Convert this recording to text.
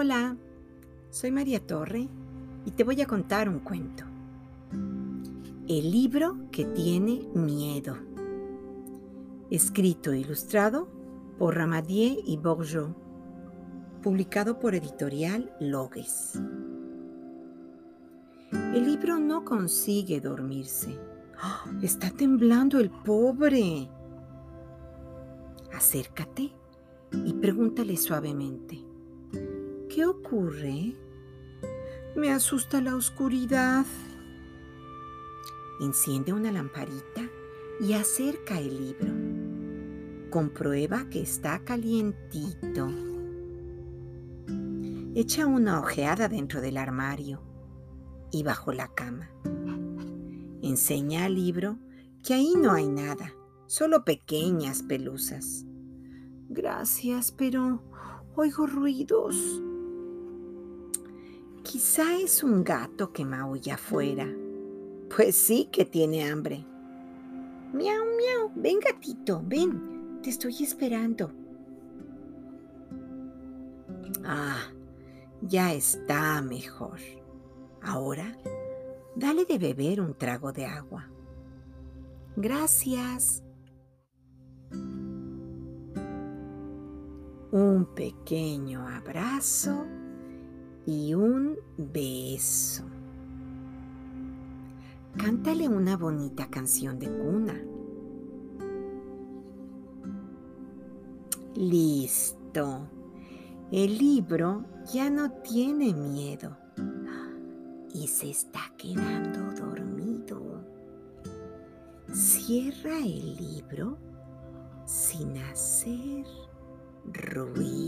Hola, soy María Torre y te voy a contar un cuento. El libro que tiene miedo. Escrito e ilustrado por Ramadier y Bourgeot. Publicado por Editorial Logues. El libro no consigue dormirse. ¡Ah! Está temblando el pobre. Acércate y pregúntale suavemente. ¿Qué ocurre? Me asusta la oscuridad. Enciende una lamparita y acerca el libro. Comprueba que está calientito. Echa una ojeada dentro del armario y bajo la cama. Enseña al libro que ahí no hay nada, solo pequeñas pelusas. Gracias, pero oigo ruidos. Quizá es un gato que maulla afuera. Pues sí que tiene hambre. Miau, miau. Ven, gatito, ven. Te estoy esperando. Ah, ya está mejor. Ahora, dale de beber un trago de agua. Gracias. Un pequeño abrazo y un beso. Cántale una bonita canción de cuna. Listo. El libro ya no tiene miedo y se está quedando dormido. Cierra el libro sin hacer ruido.